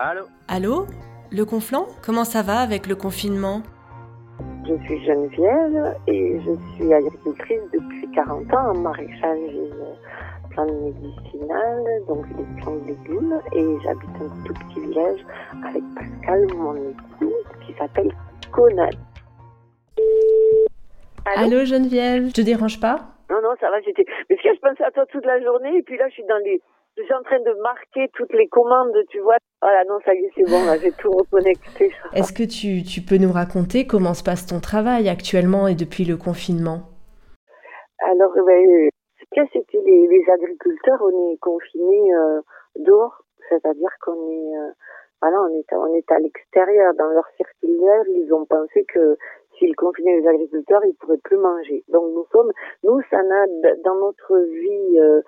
Allô Allô Le Conflant Comment ça va avec le confinement Je suis Geneviève et je suis agricultrice depuis 40 ans en maraîchage et euh, plantes médicinales, donc des plantes de légumes. Et j'habite un tout petit village avec Pascal, mon époux, qui s'appelle Conan. Allô Geneviève, je te dérange pas Non, non, ça va, j'étais. Mais ce que je pensais à toi toute la journée, et puis là, je suis dans les. Je suis en train de marquer toutes les commandes, tu vois. Voilà, non, ça y est, c'est bon, là, j'ai tout reconnecté. Est-ce que tu, tu peux nous raconter comment se passe ton travail actuellement et depuis le confinement? Alors, ben, ce qu'il y a, c'est que les, les agriculteurs, on est confinés euh, dehors, c'est-à-dire qu'on est, euh, voilà, on est, à- on est à l'extérieur. Dans leur circulaire, ils ont pensé que s'ils confinaient les agriculteurs, ils pourraient plus manger. Donc nous sommes, nous, ça n'a dans notre vie euh,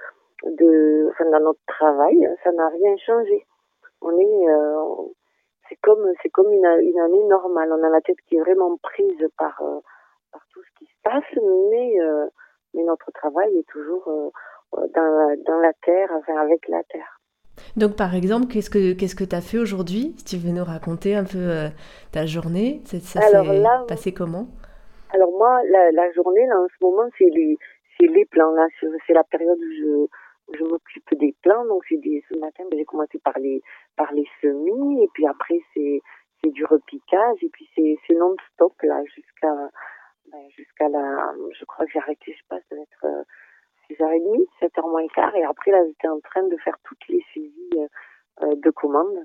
de, enfin dans notre travail, ça n'a rien changé. On est, euh, c'est comme, c'est comme une, une année normale. On a la tête qui est vraiment prise par, euh, par tout ce qui se passe, mais, euh, mais notre travail est toujours dans, dans la terre, enfin avec la terre. Donc par exemple, qu'est-ce que qu'est-ce que tu as fait aujourd'hui? Si tu veux nous raconter un peu euh, ta journée, ça, ça s'est passé comment? Alors moi, la, la journée, là, en ce moment, c'est les, c'est les plants. Là, c'est la période où je, je m'occupe des plants. Donc, des, ce matin, ben, j'ai commencé par les, par les semis, et puis après, c'est, c'est du repiquage, et puis c'est, c'est non-stop, là, jusqu'à, ben, jusqu'à la, je crois que j'ai arrêté, je sais pas, ça va être euh, 6h30, 7h moins quart, et après, là, j'étais en train de faire toutes les saisies euh, de commandes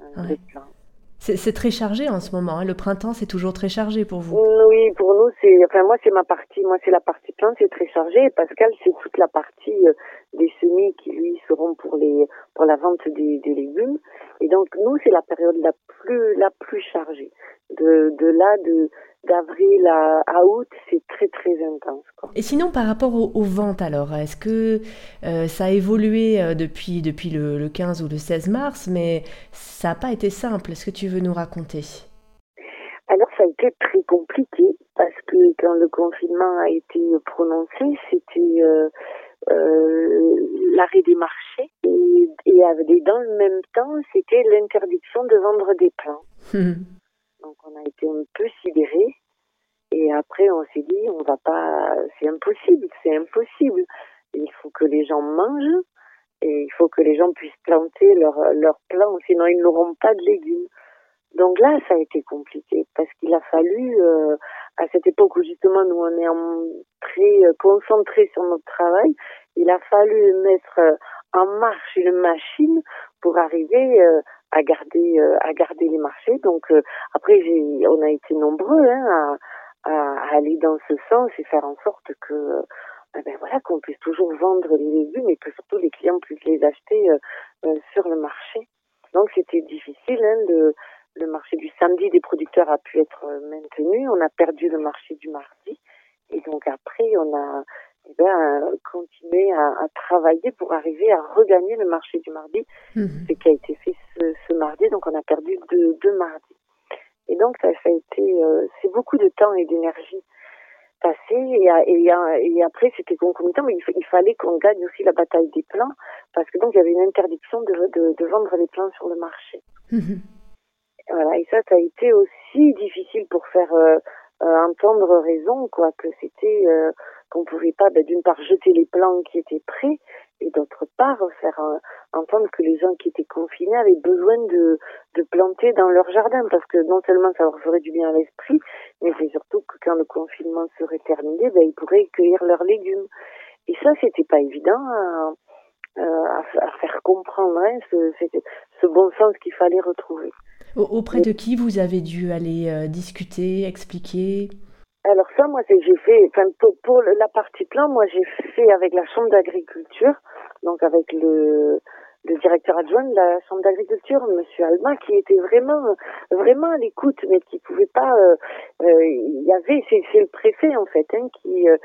euh, Ouais. plants. C'est très chargé en ce moment. hein. Le printemps, c'est toujours très chargé pour vous. Oui, pour nous, c'est, enfin, moi, c'est ma partie, moi, c'est la partie plante, c'est très chargé. Pascal, c'est toute la partie euh, des semis qui, lui, seront pour les, pour la vente des, des légumes. Et donc, nous, c'est la période la plus, la plus chargée. De, de là, de, d'avril à, à août, c'est très, très intense, quoi. Et sinon, par rapport aux, ventes, alors, est-ce que euh, ça a évolué euh, depuis, depuis le, le 15 ou le 16 mars, mais ça n'a pas été simple? Est-ce que tu veux nous raconter? Alors ça a été très compliqué parce que quand le confinement a été prononcé, c'était euh, euh, l'arrêt des marchés et, et et dans le même temps, c'était l'interdiction de vendre des plants. Donc on a été un peu sidérés et après on s'est dit on va pas, c'est impossible, c'est impossible. Il faut que les gens mangent et il faut que les gens puissent planter leurs leurs plants, sinon ils n'auront pas de légumes. Donc là, ça a été compliqué parce qu'il a fallu, euh, à cette époque où justement nous on est en, très euh, concentrés sur notre travail, il a fallu mettre euh, en marche une machine pour arriver euh, à garder à garder les marchés. Donc après, on a été nombreux hein, à, à aller dans ce sens et faire en sorte que euh, ben voilà qu'on puisse toujours vendre les légumes et que surtout les clients puissent les acheter euh, euh, sur le marché. Donc c'était difficile. Hein, le, le marché du samedi des producteurs a pu être maintenu. On a perdu le marché du mardi. Et donc après, on a eh ben, continué à, à travailler pour arriver à regagner le marché du mardi, Mhm. ce qui a été fait ce, ce mardi. Donc on a perdu deux, deux mardis. Et donc ça, ça a été, euh, c'est beaucoup de temps et d'énergie passé. Et, à- et, à- et après, c'était concomitant, mais il, il fallait qu'on gagne aussi la bataille des plants, parce que donc il y avait une interdiction de, de, de vendre les plants sur le marché. Mhm. Voilà, et ça, ça a été aussi difficile pour faire euh, euh, entendre raison, quoi, que c'était euh, qu'on pouvait pas, ben, d'une part, jeter les plants qui étaient prêts, et d'autre part, faire entendre que les gens qui étaient confinés avaient besoin de, planter dans leur jardin, parce que non seulement ça leur ferait du bien à l'esprit, mais c'est surtout que quand le confinement serait terminé, ben, ils pourraient cueillir leurs légumes. Et ça, c'était pas évident à, faire comprendre, hein, ce, bon sens qu'il fallait retrouver. Au- Auprès de qui vous avez dû aller euh, discuter, expliquer? Alors ça, moi, c'est- j'ai fait, enfin, pour, la partie plan, moi, j'ai fait avec la chambre d'agriculture, donc avec le, le directeur adjoint de la chambre d'agriculture, Monsieur Alma, qui était vraiment, vraiment à l'écoute, mais qui pouvait pas. euh, euh, il y avait, c'est le préfet en fait, hein, qui euh,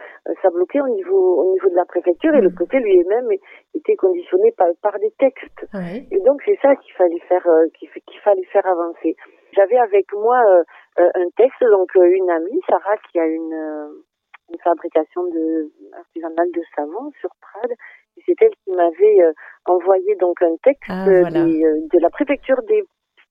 ça bloquait au niveau, au niveau de la préfecture, et le Mhm. préfet lui-même était conditionné par, par des textes. Et donc c'est ça qu'il fallait faire, euh, qu'il fallait faire avancer. J'avais avec moi euh, euh, un texte, donc euh, une amie, Sarah, qui a une, une fabrication de artisanale de savon sur Prades, C'est elle qui m'avait envoyé donc un texte Ah, voilà. des, euh, de la préfecture des,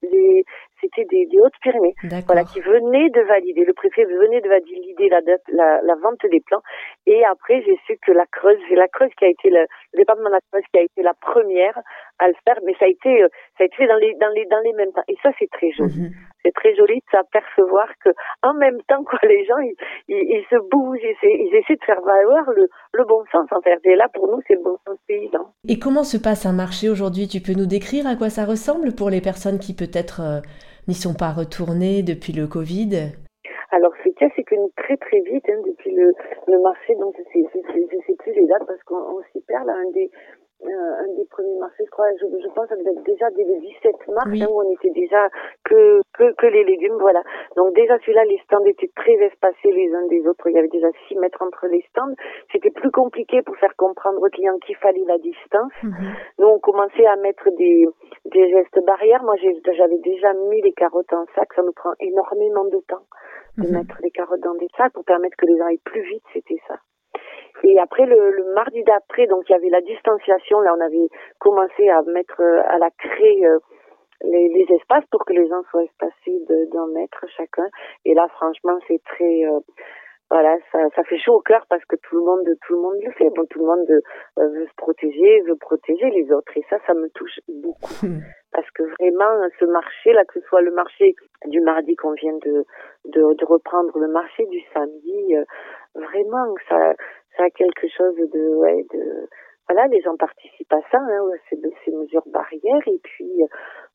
des c'était des, des Hautes-Pyrénées, voilà, qui venait de valider, le préfet venait de valider la, date, la, la vente des plans. Et après, j'ai su que la Creuse, c'est la Creuse qui a été le, le département de la Creuse qui a été la première à le faire, mais ça a été, euh, ça a été fait dans les, dans les, dans les mêmes temps. Et ça, c'est très joli. Mhm. C'est très joli de s'apercevoir que, en même temps, quoi, les gens, ils, ils, ils se bougent, ils essaient, ils essaient de faire valoir le, le bon sens, en fait. Et là, pour nous, c'est le bon sens paysan. Et comment se passe un marché aujourd'hui? Tu peux nous décrire à quoi ça ressemble pour les personnes qui peut-être euh, n'y sont pas retournées depuis le Covid. Alors, ce qu'il y a, c'est que nous, très très vite, hein, depuis le, le marché, donc je je sais, plus les dates parce qu'on on s'y perd là, un des, euh, un des premiers marchés, je crois, je, je pense que ça devait être déjà dès le 17 mars, Oui. hein, où on était déjà que, que, que les légumes, voilà. Donc déjà celui-là, les stands étaient très espacés les uns des autres, il y avait déjà 6 mètres entre les stands. C'était plus compliqué pour faire comprendre aux clients qu'il fallait la distance. Mhm. Nous, on commençait à mettre des, des gestes barrières. Moi, j'ai- j'avais déjà mis les carottes en sac. Ça nous prend énormément de temps de Mhm. mettre les carottes dans des sacs pour permettre que les gens aillent plus vite. C'était ça. Et après, le, le mardi d'après, donc il y avait la distanciation. Là, on avait commencé à mettre, euh, à la créer euh, les, les espaces pour que les gens soient espacés de- d'un mètre chacun. Et là, franchement, c'est très... euh, voilà, ça, ça fait chaud au cœur parce que tout le monde, tout le monde le fait. Bon, tout le monde euh, veut se protéger, veut protéger les autres. Et ça, ça me touche beaucoup Mhm. parce que vraiment ce marché là que ce soit le marché du mardi qu'on vient de, de de reprendre le marché du samedi euh, vraiment ça ça a quelque chose de ouais de voilà les gens participent à ça hein, c'est de ces mesures barrières et puis euh,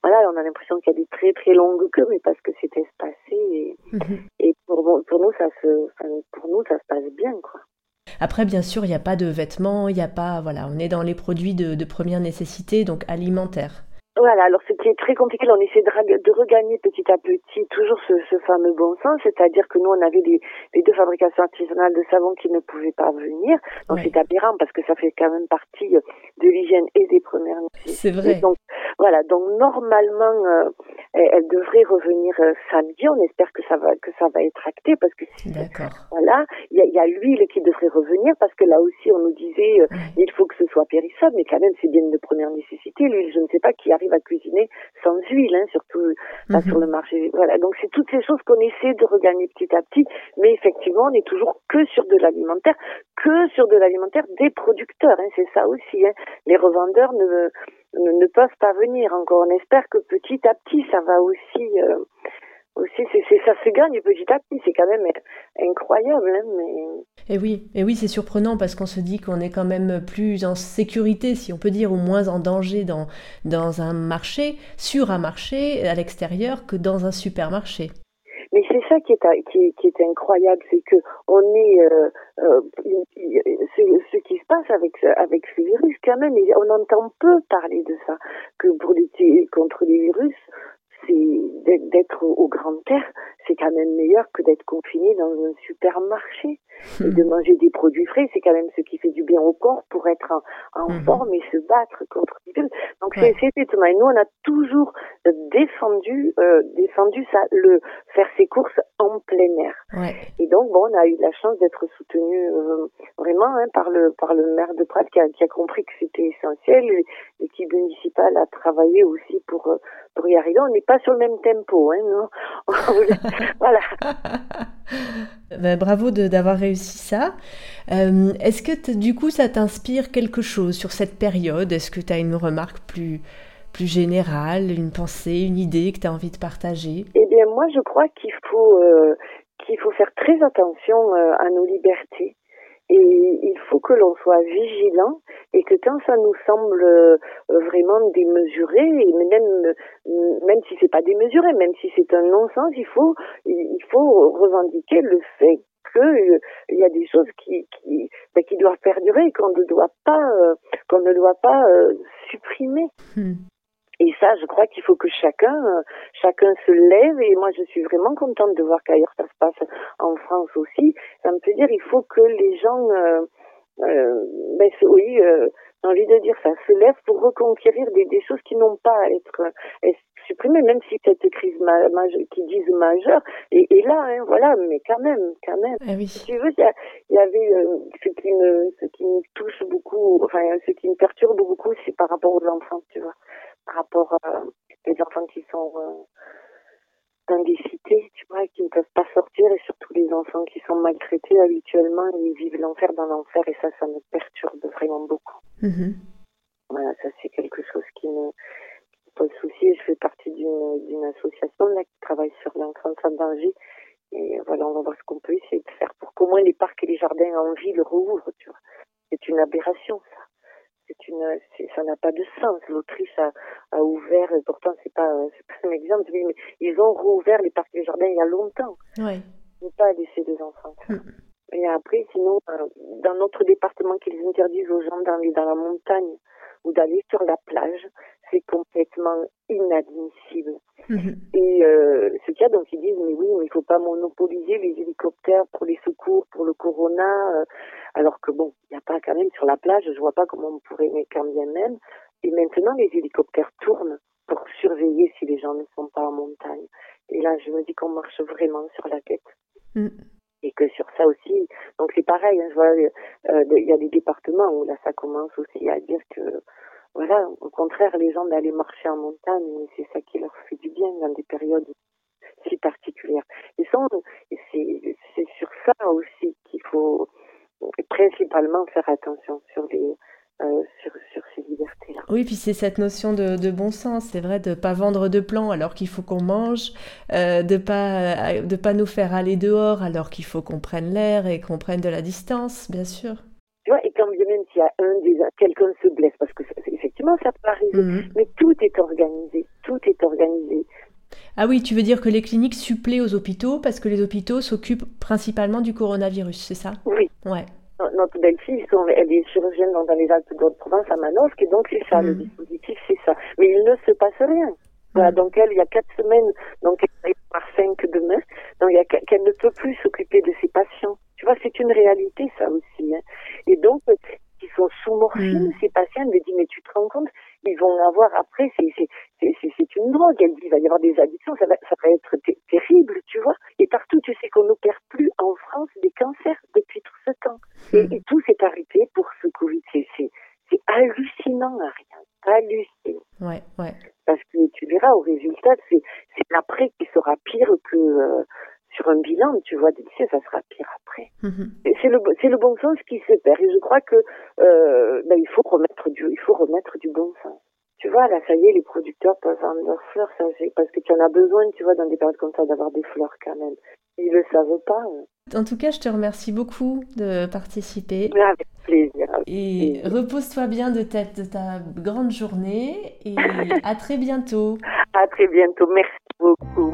voilà on a l'impression qu'il y a des très très longues queues mais parce que c'est espacé et, Mhm. et pour pour nous ça se pour nous ça se passe bien quoi Après, bien sûr, il n'y a pas de vêtements, il n'y a pas. Voilà, on est dans les produits de, de première nécessité, donc alimentaires. Voilà, alors ce qui est très compliqué, là, on essaie de, regagner petit à petit toujours ce, ce fameux bon sens, c'est-à-dire que nous, on avait les, les deux fabrications artisanales de savon qui ne pouvaient pas venir. Donc c'est aberrant parce que ça fait quand même partie de l'hygiène et des premières nécessités. C'est vrai. Donc voilà, donc normalement, euh, elle, devrait revenir euh, samedi. On espère que ça va que ça va être acté parce que D'accord. voilà, il y a, l'huile qui devrait revenir parce que là aussi, on nous disait euh, il faut que ce soit périssable, mais quand même, c'est bien de première nécessité. L'huile, je ne sais pas qui arrive à cuisiner sans huile, hein, surtout pas Mhm. sur le marché. Voilà, donc c'est toutes ces choses qu'on essaie de regagner petit à petit, mais effectivement, on n'est toujours que sur de l'alimentaire, que sur de l'alimentaire des producteurs. Hein, c'est ça aussi. Hein. Les revendeurs ne, ne ne peuvent pas venir encore. On espère que petit à petit, ça va aussi. euh, aussi, c'est, ça se gagne petit à petit. C'est quand même incroyable, hein, mais Et oui, et oui, c'est surprenant parce qu'on se dit qu'on est quand même plus en sécurité, si on peut dire, ou moins en danger dans, dans un marché, sur un marché à l'extérieur que dans un supermarché. Mais c'est ça qui est, qui est, qui est incroyable, c'est que on est, euh, euh, ce, ce qui se passe avec ce- avec ce virus quand même, on entend peu parler de ça, que pour lutter contre les virus, c'est d'être- au, au grand air, c'est quand même meilleur que d'être confiné dans un supermarché et de manger des produits frais, c'est quand même ce qui fait du bien au corps pour être en, en Mhm. forme et se battre contre les virus. Donc Ouais. c'est étonnant. Et nous, on a toujours euh, défendu, euh, défendu ça, le faire ses courses en plein air. Ouais. Et donc, bon, on a eu la chance d'être soutenu euh, vraiment hein, par le par le maire de Prat qui a, qui a compris que c'était essentiel. L'équipe municipale a travaillé aussi pour pour y arriver. On n'est pas sur le même tempo, hein, non? Voilà. Ben, bravo de- d'avoir réussi ça. Euh, Est-ce que du coup ça t'inspire quelque chose sur cette période? Est-ce que tu as une remarque plus, plus générale, une pensée, une idée que tu as envie de partager? Eh bien, moi, je crois qu'il faut euh, qu'il faut faire très attention euh, à nos libertés. Et il faut que l'on soit vigilant et que quand ça nous semble euh, vraiment démesuré, et même même si c'est pas démesuré, même si c'est un non-sens, il faut il faut revendiquer le fait que euh, il y a des choses qui qui, ben, qui doivent perdurer et qu'on ne doit pas euh, qu'on ne doit pas supprimer. Hmm. Ça, je crois qu'il faut que chacun, euh, chacun se lève. Et moi, je suis vraiment contente de voir qu'ailleurs ça se passe en France aussi. Ça me fait dire, il faut que les gens, euh, euh, ben, oui, j'ai envie de dire ça, se lève pour reconquérir des, des choses qui n'ont pas à être, supprimées, même si cette crise ma, qui disent majeure est, là, hein, voilà, mais quand même, quand même. Ah oui. Si tu veux, il y, avait euh, ce qui me, ce qui me touche beaucoup, enfin, ce qui me perturbe beaucoup, c'est par rapport aux enfants, tu vois, par rapport à les enfants qui sont euh, dans des cités, tu vois, qui ne peuvent pas sortir, et surtout les enfants qui sont maltraités habituellement, ils vivent l'enfer dans l'enfer, et ça, ça me perturbe vraiment beaucoup. Mhm. Voilà, ça c'est quelque chose qui me, pose souci. Je fais partie d'une association là qui travaille sur l'enfance en danger. Et voilà, on va voir ce qu'on peut essayer de faire pour qu'au moins les parcs et les jardins en ville rouvrent, tu vois. C'est une aberration, ça. C'est une, ça n'a pas de sens. L'Autriche a, a ouvert, et pourtant c'est pas, c'est pas un exemple, mais ils ont rouvert les parcs et les jardins il y a longtemps. Ouais. Ne pas laisser des enfants. Et après, sinon, euh, dans notre département, qu'ils interdisent aux gens d'aller dans la montagne ou d'aller sur la plage, c'est complètement inadmissible. Mhm. Et euh, ce qu'il y a, donc ils disent, mais oui, mais il faut pas monopoliser les hélicoptères pour les secours, pour le corona, euh, alors que bon, il n'y a pas quand même sur la plage, je vois pas comment on pourrait, mais quand bien même. Et maintenant, les hélicoptères tournent pour surveiller si les gens ne sont pas en montagne. Et là, je me dis qu'on marche vraiment sur la tête. Mhm et que sur ça aussi, donc c'est pareil, hein, euh, il y a des départements où là ça commence aussi à dire que, voilà, au contraire, les gens d'aller marcher en montagne, c'est ça qui leur fait du bien dans des périodes si particulières. Et c'est sur ça aussi qu'il faut principalement faire attention sur les sur, sur, ces libertés-là. Oui, puis c'est cette notion de, de bon sens, c'est vrai, de ne pas vendre de plans alors qu'il faut qu'on mange, euh, de ne pas, de pas nous faire aller dehors alors qu'il faut qu'on prenne l'air et qu'on prenne de la distance, bien sûr. Tu vois, et quand bien même s'il y a un des quelqu'un se blesse, parce que effectivement ça peut arriver, Mhm. mais tout est organisé, tout est organisé. Ah oui, tu veux dire que les cliniques suppléent aux hôpitaux parce que les hôpitaux s'occupent principalement du coronavirus, c'est ça? Oui. Ouais. Notre belle-fille, elle est chirurgienne dans, les Alpes de Haute-Provence à Manosque, et donc c'est ça, le Mhm. dispositif, c'est ça. Mais il ne se passe rien. Voilà, Mhm. donc elle, il y a quatre semaines, donc elle par cinq demain, donc il y a qu'- qu'elle ne peut plus s'occuper de ses patients. Tu vois, c'est une réalité, ça aussi. Hein. Et donc, ils sont sous morphine, Mhm. ces patients, elle me dit, mais tu te rends compte, ils vont avoir après, c'est une drogue, elle dit, il va y avoir des addictions, ça va, ça va être ter- terrible, tu vois. Et partout, tu sais qu'on n'opère plus en France des cancers temps. Et, et tout s'est arrêté pour ce Covid. C'est- hallucinant, Ariane. Hallucinant. Ouais, ouais. Parce que tu verras au résultat, c'est l'après qui sera pire que euh, sur un bilan, tu vois, des lycées, ça sera pire après. Mhm. Et C'est le, bon sens qui se perd. Et je crois que euh, ben, il faut remettre du, il faut remettre du bon sens. Tu vois, là, ça y est, les producteurs peuvent vendre leurs fleurs, ça, parce que tu en as besoin, tu vois, dans des périodes comme ça, d'avoir des fleurs quand même. Ils le savent pas. hein. En tout cas, je te remercie beaucoup de participer. Avec plaisir. avec Et repose-toi bien de ta, de ta grande journée et à très bientôt. À très bientôt. Merci beaucoup.